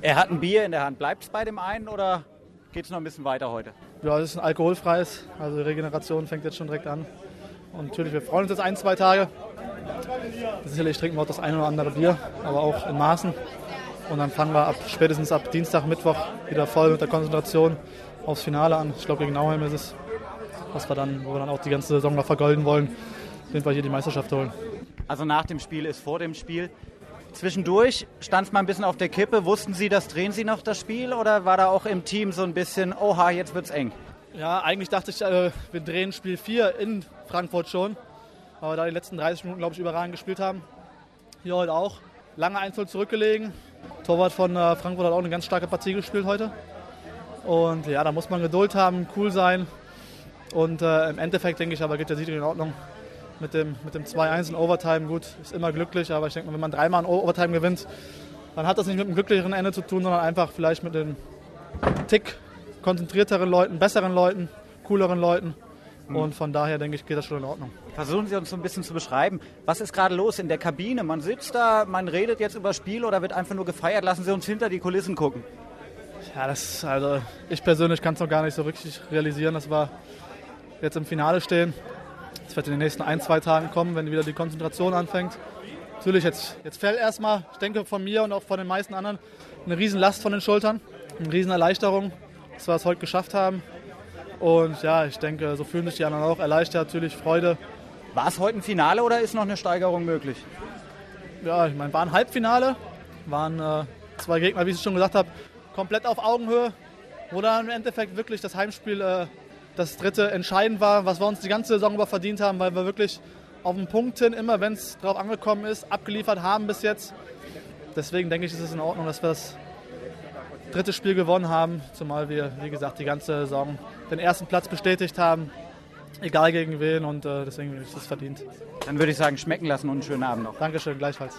Er hat ein Bier in der Hand. Bleibt es bei dem einen oder geht es noch ein bisschen weiter heute? Ja, es ist ein alkoholfreies. Also die Regeneration fängt jetzt schon direkt an. Und natürlich, wir freuen uns jetzt ein, zwei Tage. Sicherlich trinken wir auch das eine oder andere Bier, aber auch in Maßen. Und dann fangen wir ab spätestens ab Dienstag, Mittwoch wieder voll mit der Konzentration aufs Finale an. Ich glaube, gegen Nauheim ist es, was wir dann, wo wir dann auch die ganze Saison noch vergolden wollen, sind wir hier die Meisterschaft holen. Also nach dem Spiel ist vor dem Spiel. Zwischendurch stand es mal ein bisschen auf der Kippe. Wussten Sie, dass drehen Sie noch das Spiel oder war da auch im Team so ein bisschen, oha, jetzt wird's eng? Ja, eigentlich dachte ich, äh, wir drehen Spiel 4 in Frankfurt schon. Aber da die letzten 30 Minuten, glaube ich, überragend gespielt haben. Hier heute auch. Lange 1-0 zurückgelegen. Torwart von äh, Frankfurt hat auch eine ganz starke Partie gespielt heute. Und ja, da muss man Geduld haben, cool sein. Und äh, im Endeffekt denke ich aber geht der Sieg in Ordnung. Mit dem, mit dem 2-1 in Overtime, gut, ist immer glücklich, aber ich denke mal, wenn man dreimal in Overtime gewinnt, dann hat das nicht mit einem glücklicheren Ende zu tun, sondern einfach vielleicht mit einem Tick konzentrierteren Leuten, besseren Leuten, cooleren Leuten. Und von daher denke ich, geht das schon in Ordnung. Versuchen Sie uns so ein bisschen zu beschreiben, was ist gerade los in der Kabine? Man sitzt da, man redet jetzt über Spiel oder wird einfach nur gefeiert? Lassen Sie uns hinter die Kulissen gucken. Ja, das, also ich persönlich kann es noch gar nicht so richtig realisieren, dass wir jetzt im Finale stehen. Das wird in den nächsten ein, zwei Tagen kommen, wenn wieder die Konzentration anfängt. Natürlich, jetzt, jetzt fällt erstmal, ich denke von mir und auch von den meisten anderen, eine Riesenlast von den Schultern, eine Riesenerleichterung, dass wir es heute geschafft haben. Und ja, ich denke, so fühlen sich die anderen auch. Erleichtert natürlich, Freude. War es heute ein Finale oder ist noch eine Steigerung möglich? Ja, ich meine, war ein Halbfinale, waren äh, zwei Gegner, wie ich es schon gesagt habe, komplett auf Augenhöhe, wo dann im Endeffekt wirklich das Heimspiel äh, das dritte entscheidend war, was wir uns die ganze Saison über verdient haben, weil wir wirklich auf den Punkt hin, immer wenn es drauf angekommen ist, abgeliefert haben bis jetzt. Deswegen denke ich, ist es in Ordnung, dass wir das dritte Spiel gewonnen haben, zumal wir, wie gesagt, die ganze Saison den ersten Platz bestätigt haben, egal gegen wen und äh, deswegen ist es verdient. Dann würde ich sagen, schmecken lassen und einen schönen Abend noch. Dankeschön, gleichfalls.